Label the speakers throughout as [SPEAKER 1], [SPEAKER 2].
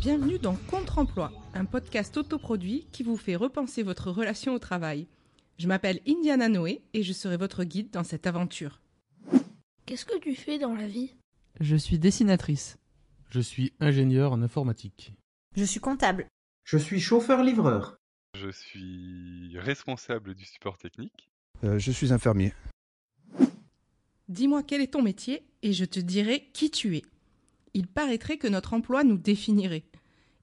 [SPEAKER 1] Bienvenue dans Contre-emploi, un podcast autoproduit qui vous fait repenser votre relation au travail. Je m'appelle Indiana Noé et je serai votre guide dans cette aventure.
[SPEAKER 2] Qu'est-ce que tu fais dans la vie?
[SPEAKER 3] Je suis dessinatrice.
[SPEAKER 4] Je suis ingénieur en informatique.
[SPEAKER 5] Je suis comptable.
[SPEAKER 6] Je suis chauffeur-livreur.
[SPEAKER 7] Je suis responsable du support technique.
[SPEAKER 8] Euh, je suis infirmier.
[SPEAKER 1] Dis-moi quel est ton métier et je te dirai qui tu es. Il paraîtrait que notre emploi nous définirait.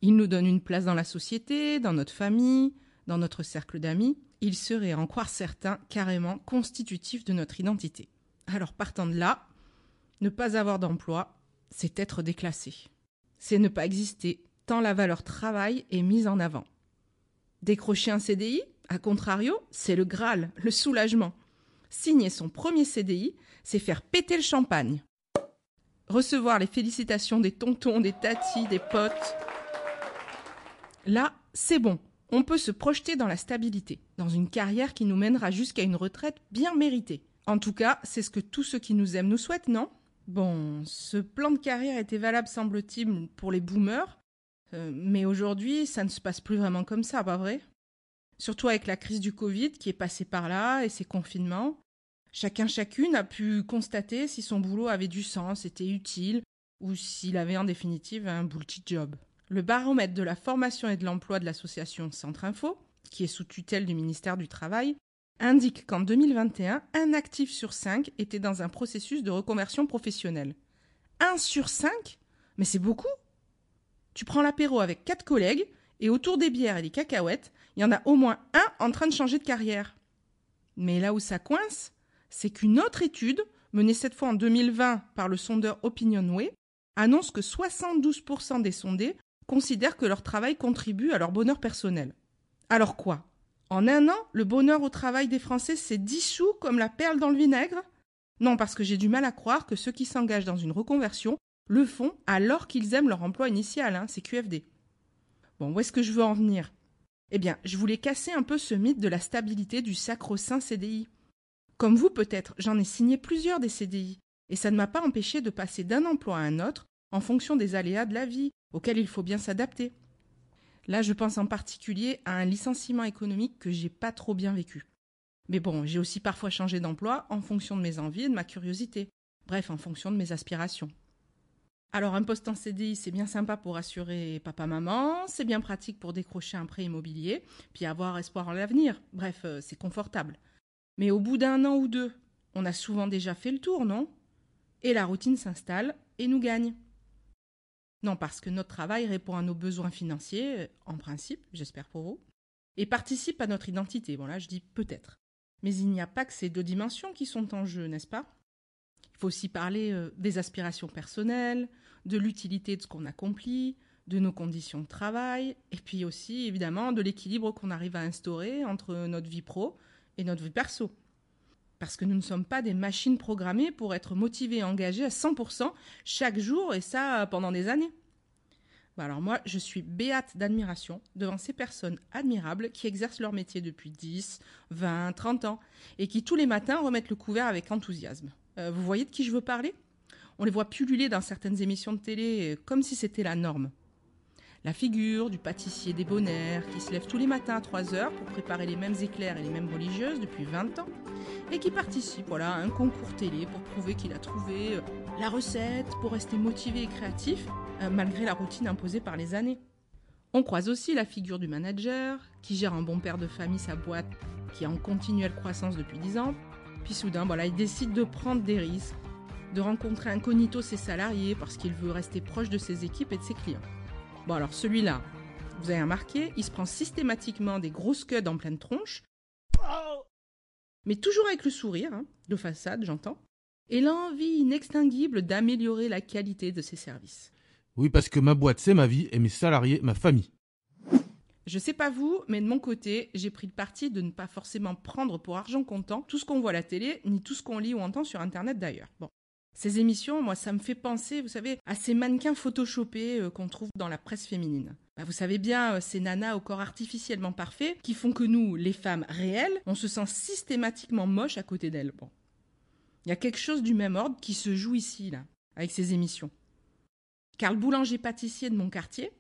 [SPEAKER 1] Il nous donne une place dans la société, dans notre famille, dans notre cercle d'amis. Il serait, en croire certains, carrément constitutif de notre identité. Alors partant de là, ne pas avoir d'emploi, c'est être déclassé. C'est ne pas exister, tant la valeur travail est mise en avant. Décrocher un CDI, à contrario, c'est le Graal, le soulagement. Signer son premier CDI, c'est faire péter le champagne. Recevoir les félicitations des tontons, des tatis, des potes. Là, c'est bon. On peut se projeter dans la stabilité, dans une carrière qui nous mènera jusqu'à une retraite bien méritée. En tout cas, c'est ce que tous ceux qui nous aiment nous souhaitent, non? Bon, ce plan de carrière était valable, semble-t-il, pour les boomers, euh, mais aujourd'hui, ça ne se passe plus vraiment comme ça, pas vrai? Surtout avec la crise du Covid qui est passée par là et ses confinements. Chacun chacune a pu constater si son boulot avait du sens, était utile, ou s'il avait en définitive un bullshit job. Le baromètre de la formation et de l'emploi de l'association Centre Info, qui est sous tutelle du ministère du Travail, indique qu'en 2021, un actif sur cinq était dans un processus de reconversion professionnelle. Un sur cinq? Mais c'est beaucoup Tu prends l'apéro avec quatre collègues, et autour des bières et des cacahuètes, il y en a au moins un en train de changer de carrière. Mais là où ça coince, c'est qu'une autre étude, menée cette fois en 2020 par le sondeur OpinionWay, annonce que 72% des sondés considèrent que leur travail contribue à leur bonheur personnel. Alors quoi? En un an, le bonheur au travail des Français s'est dissous comme la perle dans le vinaigre? Non, parce que j'ai du mal à croire que ceux qui s'engagent dans une reconversion le font alors qu'ils aiment leur emploi initial, hein, c'est QFD. Bon, où est-ce que je veux en venir? Eh bien, je voulais casser un peu ce mythe de la stabilité du sacro-saint CDI. Comme vous peut-être, j'en ai signé plusieurs des CDI, et ça ne m'a pas empêché de passer d'un emploi à un autre en fonction des aléas de la vie, auxquels il faut bien s'adapter. Là, je pense en particulier à un licenciement économique que j'ai pas trop bien vécu. Mais bon, j'ai aussi parfois changé d'emploi en fonction de mes envies et de ma curiosité. Bref, en fonction de mes aspirations. Alors, un poste en CDI, c'est bien sympa pour assurer papa-maman, c'est bien pratique pour décrocher un prêt immobilier, puis avoir espoir en l'avenir. Bref, euh, c'est confortable. Mais au bout d'un an ou deux, on a souvent déjà fait le tour, non? Et la routine s'installe et nous gagne. Non, parce que notre travail répond à nos besoins financiers, euh, en principe, j'espère pour vous, et participe à notre identité. Bon là, je dis peut-être. Mais il n'y a pas que ces deux dimensions qui sont en jeu, n'est-ce pas? Il faut aussi parler euh, des aspirations personnelles, de l'utilité de ce qu'on accomplit, de nos conditions de travail, et puis aussi évidemment de l'équilibre qu'on arrive à instaurer entre notre vie pro et notre vie perso. Parce que nous ne sommes pas des machines programmées pour être motivés et engagés à 100% chaque jour, et ça pendant des années. Alors moi, je suis béate d'admiration devant ces personnes admirables qui exercent leur métier depuis 10, 20, 30 ans, et qui tous les matins remettent le couvert avec enthousiasme. Euh, vous voyez de qui je veux parler? On les voit pulluler dans certaines émissions de télé euh, comme si c'était la norme. La figure du pâtissier débonnaire qui se lève tous les matins à 3 heures pour préparer les mêmes éclairs et les mêmes religieuses depuis 20 ans et qui participe à un concours télé pour prouver qu'il a trouvé euh, la recette pour rester motivé et créatif euh, malgré la routine imposée par les années. On croise aussi la figure du manager qui gère un bon père de famille sa boîte qui est en continuelle croissance depuis 10 ans. Puis soudain, voilà, il décide de prendre des risques, de rencontrer incognito ses salariés parce qu'il veut rester proche de ses équipes et de ses clients. Bon alors celui-là, vous avez remarqué, il se prend systématiquement des grosses queues en pleine tronche, mais toujours avec le sourire, hein, de façade j'entends, et l'envie inextinguible d'améliorer la qualité de ses services.
[SPEAKER 4] Oui, parce que ma boîte, c'est ma vie et mes salariés, ma famille.
[SPEAKER 1] Je sais pas vous, mais de mon côté, j'ai pris le parti de ne pas forcément prendre pour argent comptant tout ce qu'on voit à la télé, ni tout ce qu'on lit ou entend sur Internet d'ailleurs. Bon, ces émissions, moi, ça me fait penser, vous savez, à ces mannequins photoshopés euh, qu'on trouve dans la presse féminine. Bah, vous savez bien, euh, ces nanas au corps artificiellement parfait qui font que nous, les femmes réelles, on se sent systématiquement moche à côté d'elles. Il y a quelque chose du même ordre qui se joue ici, là, avec ces émissions. Car le boulanger-pâtissier de mon quartier,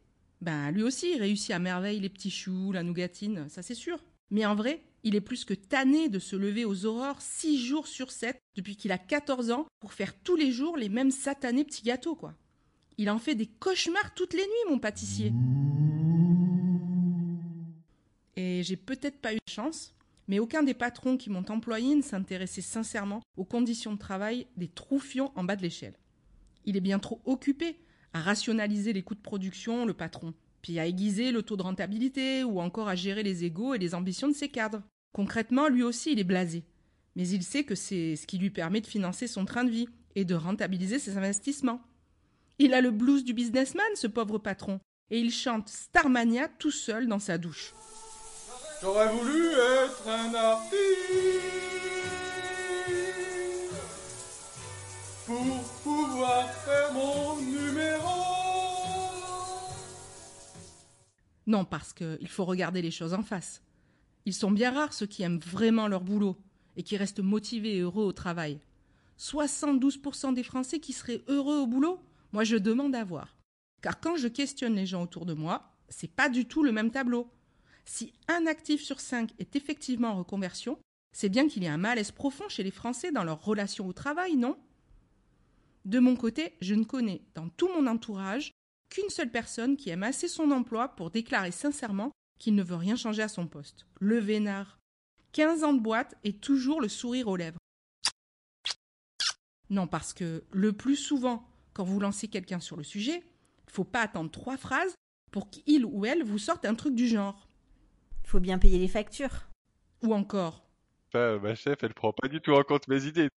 [SPEAKER 1] Ben, lui aussi, il réussit à merveille les petits choux, la nougatine, ça c'est sûr. Mais en vrai, il est plus que tanné de se lever aux aurores six jours sur sept depuis qu'il a 14 ans pour faire tous les jours les mêmes satanés petits gâteaux, quoi. Il en fait des cauchemars toutes les nuits, mon pâtissier. Et j'ai peut-être pas eu de chance, mais aucun des patrons qui m'ont employé ne s'intéressait sincèrement aux conditions de travail des troufions en bas de l'échelle. Il est bien trop occupé à rationaliser les coûts de production, le patron, à aiguiser le taux de rentabilité ou encore à gérer les égaux et les ambitions de ses cadres. Concrètement, lui aussi, il est blasé. Mais il sait que c'est ce qui lui permet de financer son train de vie et de rentabiliser ses investissements. Il a le blues du businessman, ce pauvre patron, et il chante Starmania tout seul dans sa douche.
[SPEAKER 5] J'aurais voulu être un artiste pour pouvoir faire mon
[SPEAKER 1] Non, parce qu'il faut regarder les choses en face. Ils sont bien rares ceux qui aiment vraiment leur boulot et qui restent motivés et heureux au travail. 72% des Français qui seraient heureux au boulot, moi je demande à voir. Car quand je questionne les gens autour de moi, c'est pas du tout le même tableau. Si un actif sur cinq est effectivement en reconversion, c'est bien qu'il y a un malaise profond chez les Français dans leur relation au travail, non? De mon côté, je ne connais dans tout mon entourage qu'une seule personne qui aime assez son emploi pour déclarer sincèrement qu'il ne veut rien changer à son poste. Le vénard. 15 ans de boîte et toujours le sourire aux lèvres. Non, parce que le plus souvent, quand vous lancez quelqu'un sur le sujet, il faut pas attendre trois phrases pour qu'il ou elle vous sorte un truc du genre.
[SPEAKER 8] Il faut bien payer les factures.
[SPEAKER 1] Ou encore.
[SPEAKER 7] Bah, ma chef, elle prend pas du tout en compte mes idées.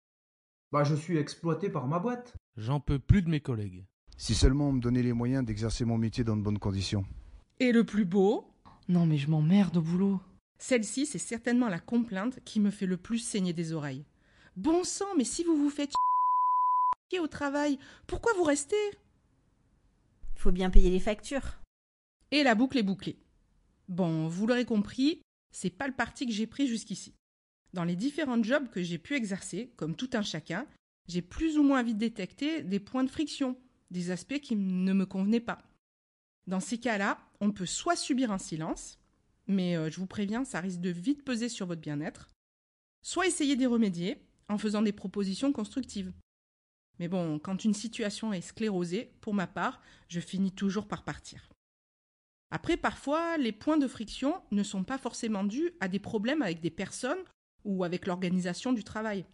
[SPEAKER 6] Bah, je suis exploité par ma boîte.
[SPEAKER 4] J'en peux plus de mes collègues.
[SPEAKER 9] Si seulement on me donnait les moyens d'exercer mon métier dans de bonnes conditions.
[SPEAKER 1] Et le plus beau?
[SPEAKER 3] Non mais je m'emmerde au boulot.
[SPEAKER 1] Celle-ci, c'est certainement la complainte qui me fait le plus saigner des oreilles. Bon sang, mais si vous vous faites au travail, pourquoi vous restez?
[SPEAKER 8] Il faut bien payer les factures.
[SPEAKER 1] Et la boucle est bouclée. Bon, vous l'aurez compris, c'est pas le parti que j'ai pris jusqu'ici. Dans les différents jobs que j'ai pu exercer, comme tout un chacun, j'ai plus ou moins vite détecté des points de friction, des aspects qui ne me convenaient pas. Dans ces cas-là, on peut soit subir un silence, mais euh, je vous préviens, ça risque de vite peser sur votre bien-être, soit essayer d'y remédier en faisant des propositions constructives. Mais bon, quand une situation est sclérosée, pour ma part, je finis toujours par partir. Après, parfois, les points de friction ne sont pas forcément dus à des problèmes avec des personnes ou avec l'organisation du travail.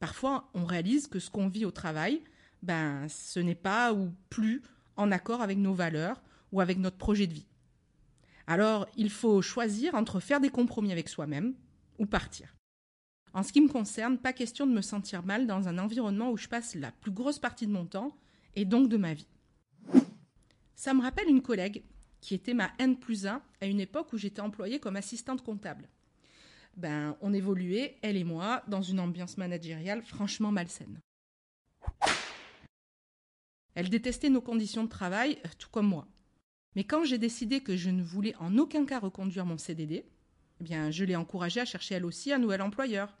[SPEAKER 1] Parfois, on réalise que ce qu'on vit au travail, ben, ce n'est pas ou plus en accord avec nos valeurs ou avec notre projet de vie. Alors, il faut choisir entre faire des compromis avec soi-même ou partir. En ce qui me concerne, pas question de me sentir mal dans un environnement où je passe la plus grosse partie de mon temps et donc de ma vie. Ça me rappelle une collègue qui était ma N plus 1 à une époque où j'étais employée comme assistante comptable. Ben, on évoluait, elle et moi, dans une ambiance managériale franchement malsaine. Elle détestait nos conditions de travail, euh, tout comme moi. Mais quand j'ai décidé que je ne voulais en aucun cas reconduire mon CDD, eh bien, je l'ai encouragée à chercher elle aussi un nouvel employeur.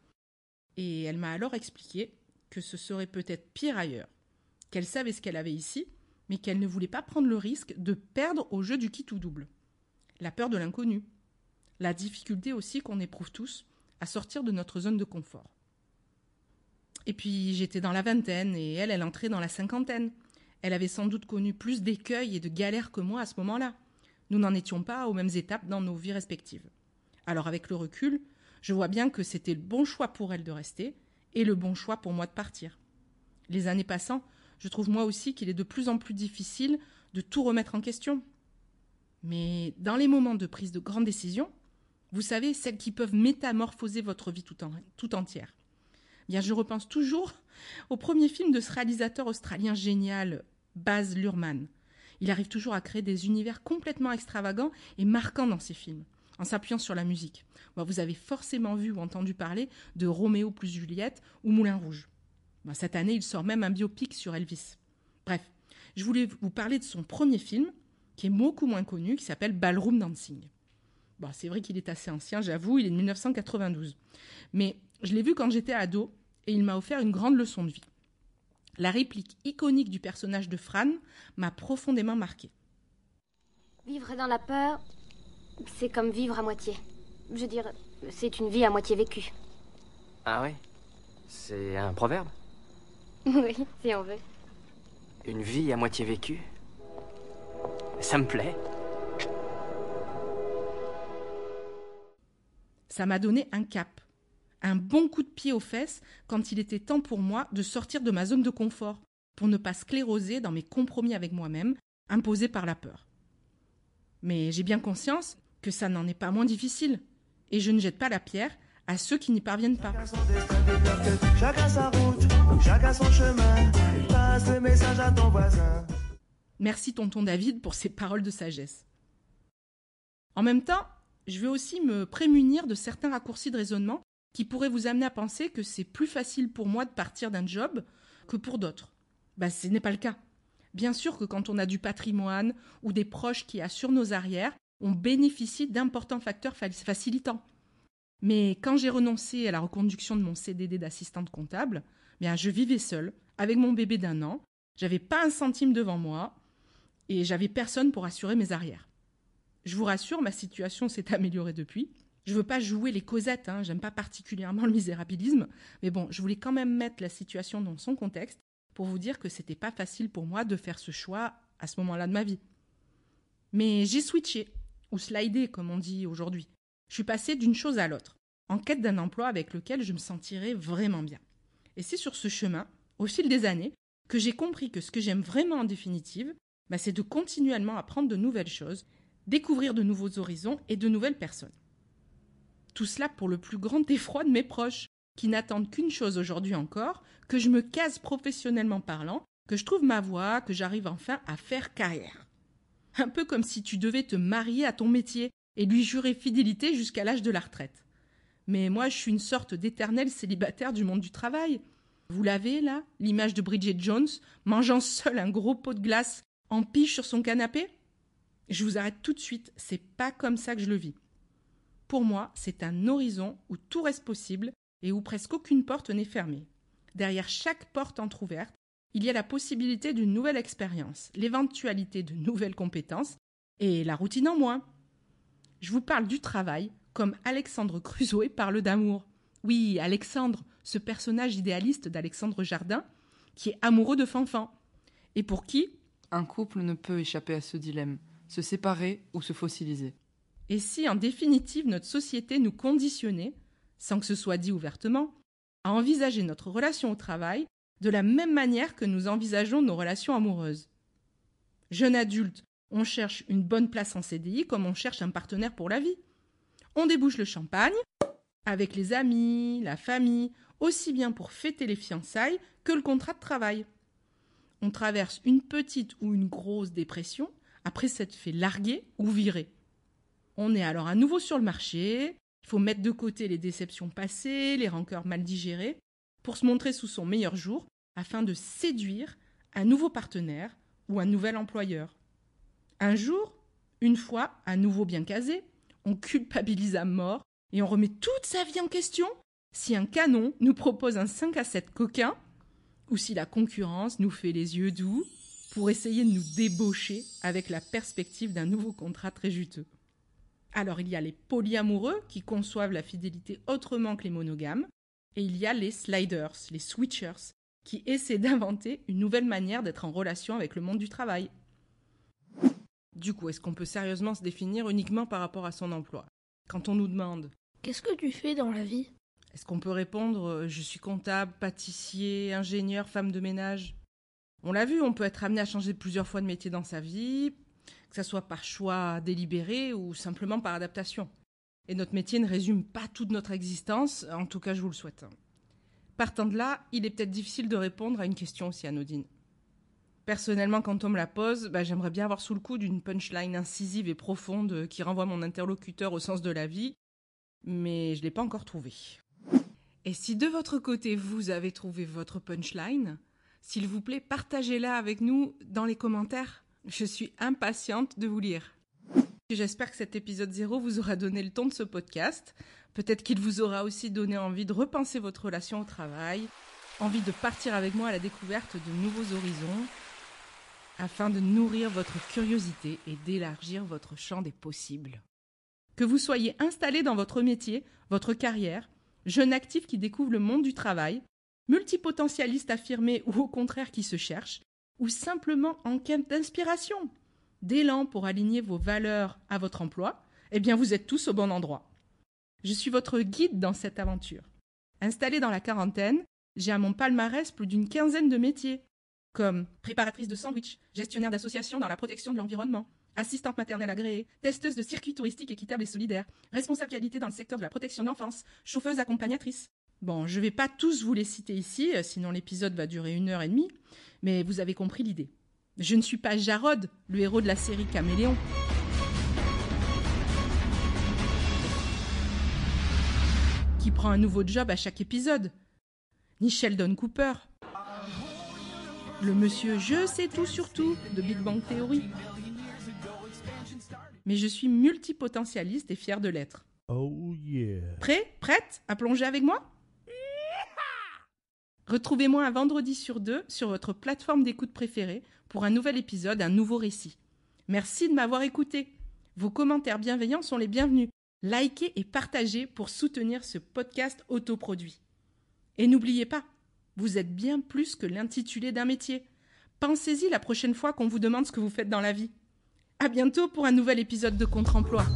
[SPEAKER 1] Et elle m'a alors expliqué que ce serait peut-être pire ailleurs, qu'elle savait ce qu'elle avait ici, mais qu'elle ne voulait pas prendre le risque de perdre au jeu du qui ou double. La peur de l'inconnu. La difficulté aussi qu'on éprouve tous à sortir de notre zone de confort. Et puis j'étais dans la vingtaine et elle, elle entrait dans la cinquantaine. Elle avait sans doute connu plus d'écueils et de galères que moi à ce moment-là. Nous n'en étions pas aux mêmes étapes dans nos vies respectives. Alors avec le recul, je vois bien que c'était le bon choix pour elle de rester et le bon choix pour moi de partir. Les années passant, je trouve moi aussi qu'il est de plus en plus difficile de tout remettre en question. Mais dans les moments de prise de grandes décisions, vous savez, celles qui peuvent métamorphoser votre vie tout, entière. Bien, je repense toujours au premier film de ce réalisateur australien génial, Baz Luhrmann. Il arrive toujours à créer des univers complètement extravagants et marquants dans ses films, en s'appuyant sur la musique. vous avez forcément vu ou entendu parler de Roméo plus Juliette ou Moulin Rouge. Cette année, il sort même un biopic sur Elvis. Bref, je voulais vous parler de son premier film, qui est beaucoup moins connu, qui s'appelle Ballroom Dancing. C'est vrai qu'il est assez ancien, j'avoue, il est de 1992. Mais je l'ai vu quand j'étais ado et il m'a offert une grande leçon de vie. La réplique iconique du personnage de Fran m'a profondément marqué.
[SPEAKER 10] Vivre dans la peur, c'est comme vivre à moitié. Je veux dire, c'est une vie à moitié vécue.
[SPEAKER 11] Ah ouais C'est un proverbe?
[SPEAKER 10] Oui, si on veut.
[SPEAKER 11] Une vie à moitié vécue? Ça me plaît.
[SPEAKER 1] Ça m'a donné un cap, un bon coup de pied aux fesses quand il était temps pour moi de sortir de ma zone de confort, pour ne pas scléroser dans mes compromis avec moi-même, imposés par la peur. Mais j'ai bien conscience que ça n'en est pas moins difficile, et je ne jette pas la pierre à ceux qui n'y parviennent pas. Merci tonton David pour ces paroles de sagesse. En même temps, je veux aussi me prémunir de certains raccourcis de raisonnement qui pourraient vous amener à penser que c'est plus facile pour moi de partir d'un job que pour d'autres. Ben, ce n'est pas le cas. Bien sûr que quand on a du patrimoine ou des proches qui assurent nos arrières, on bénéficie d'importants facteurs facilitants. Mais quand j'ai renoncé à la reconduction de mon CDD d'assistante comptable, bien je vivais seule, avec mon bébé d'un an, j'avais pas un centime devant moi, et j'avais personne pour assurer mes arrières. Je vous rassure, ma situation s'est améliorée depuis. Je veux pas jouer les causettes, hein, j'aime pas particulièrement le misérabilisme, mais bon, je voulais quand même mettre la situation dans son contexte pour vous dire que c'était pas facile pour moi de faire ce choix à ce moment-là de ma vie. Mais j'ai switché, ou slidé comme on dit aujourd'hui. Je suis passée d'une chose à l'autre, en quête d'un emploi avec lequel je me sentirais vraiment bien. Et c'est sur ce chemin, au fil des années, que j'ai compris que ce que j'aime vraiment en définitive, bah, c'est de continuellement apprendre de nouvelles choses, découvrir de nouveaux horizons et de nouvelles personnes. Tout cela pour le plus grand effroi de mes proches, qui n'attendent qu'une chose aujourd'hui encore, que je me case professionnellement parlant, que je trouve ma voie, que j'arrive enfin à faire carrière. Un peu comme si tu devais te marier à ton métier et lui jurer fidélité jusqu'à l'âge de la retraite. Mais moi, je suis une sorte d'éternel célibataire du monde du travail. Vous l'avez, là, l'image de Bridget Jones, mangeant seule un gros pot de glace en pige sur son canapé? Je vous arrête tout de suite, c'est pas comme ça que je le vis. Pour moi, c'est un horizon où tout reste possible et où presque aucune porte n'est fermée. Derrière chaque porte entr'ouverte, il y a la possibilité d'une nouvelle expérience, l'éventualité de nouvelles compétences et la routine en moins. Je vous parle du travail comme Alexandre Crusoe parle d'amour. Oui, Alexandre, ce personnage idéaliste d'Alexandre Jardin, qui est amoureux de Fanfan. Et pour qui?
[SPEAKER 3] Un couple ne peut échapper à ce dilemme, se séparer ou se fossiliser.
[SPEAKER 1] Et si, en définitive, notre société nous conditionnait, sans que ce soit dit ouvertement, à envisager notre relation au travail de la même manière que nous envisageons nos relations amoureuses? Jeune adulte, on cherche une bonne place en CDI comme on cherche un partenaire pour la vie. On débouche le champagne avec les amis, la famille, aussi bien pour fêter les fiançailles que le contrat de travail. On traverse une petite ou une grosse dépression après s'être fait larguer ou virer. On est alors à nouveau sur le marché, il faut mettre de côté les déceptions passées, les rancœurs mal digérées, pour se montrer sous son meilleur jour afin de séduire un nouveau partenaire ou un nouvel employeur. Un jour, une fois à nouveau bien casé, on culpabilise à mort et on remet toute sa vie en question si un canon nous propose un 5 à 7 coquin ou si la concurrence nous fait les yeux doux pour essayer de nous débaucher avec la perspective d'un nouveau contrat très juteux. Alors il y a les polyamoureux qui conçoivent la fidélité autrement que les monogames, et il y a les sliders, les switchers, qui essaient d'inventer une nouvelle manière d'être en relation avec le monde du travail. Du coup, est-ce qu'on peut sérieusement se définir uniquement par rapport à son emploi? Quand on nous demande
[SPEAKER 2] Qu'est-ce que tu fais dans la vie?
[SPEAKER 1] Est-ce qu'on peut répondre euh, Je suis comptable, pâtissier, ingénieur, femme de ménage On l'a vu, on peut être amené à changer plusieurs fois de métier dans sa vie, que ce soit par choix délibéré ou simplement par adaptation. Et notre métier ne résume pas toute notre existence, en tout cas je vous le souhaite. Partant de là, il est peut-être difficile de répondre à une question aussi anodine. Personnellement, quand on me la pose, bah, j'aimerais bien avoir sous le coup d'une punchline incisive et profonde qui renvoie mon interlocuteur au sens de la vie, mais je ne l'ai pas encore trouvée. Et si de votre côté vous avez trouvé votre punchline, s'il vous plaît, partagez-la avec nous dans les commentaires. Je suis impatiente de vous lire. J'espère que cet épisode 0 vous aura donné le ton de ce podcast. Peut-être qu'il vous aura aussi donné envie de repenser votre relation au travail, envie de partir avec moi à la découverte de nouveaux horizons. afin de nourrir votre curiosité et d'élargir votre champ des possibles. Que vous soyez installé dans votre métier, votre carrière, jeune actif qui découvre le monde du travail, multipotentialiste affirmé ou au contraire qui se cherche, ou simplement en quête d'inspiration, d'élan pour aligner vos valeurs à votre emploi, eh bien vous êtes tous au bon endroit. Je suis votre guide dans cette aventure. Installée dans la quarantaine, j'ai à mon palmarès plus d'une quinzaine de métiers, comme préparatrice de sandwich, gestionnaire d'associations dans la protection de l'environnement, assistante maternelle agréée, testeuse de circuits touristiques équitables et solidaires, responsable qualité dans le secteur de la protection de l'enfance, chauffeuse accompagnatrice. Bon, je ne vais pas tous vous les citer ici, euh, sinon l'épisode va durer une heure et demie, mais vous avez compris l'idée. Je ne suis pas Jarod, le héros de la série Caméléon. Qui prend un nouveau job à chaque épisode. Ni Sheldon Cooper. Le monsieur Je sais tout sur tout de Big Bang Theory. Mais je suis multipotentialiste et fier de l'être.
[SPEAKER 4] Oh yeah.
[SPEAKER 1] Prêt? Prête? À plonger avec moi? Retrouvez-moi un vendredi sur deux sur votre plateforme d'écoute préférée pour un nouvel épisode, un nouveau récit. Merci de m'avoir écouté. Vos commentaires bienveillants sont les bienvenus. Likez et partagez pour soutenir ce podcast autoproduit. Et n'oubliez pas, vous êtes bien plus que l'intitulé d'un métier. Pensez-y la prochaine fois qu'on vous demande ce que vous faites dans la vie. À bientôt pour un nouvel épisode de Contre-emploi.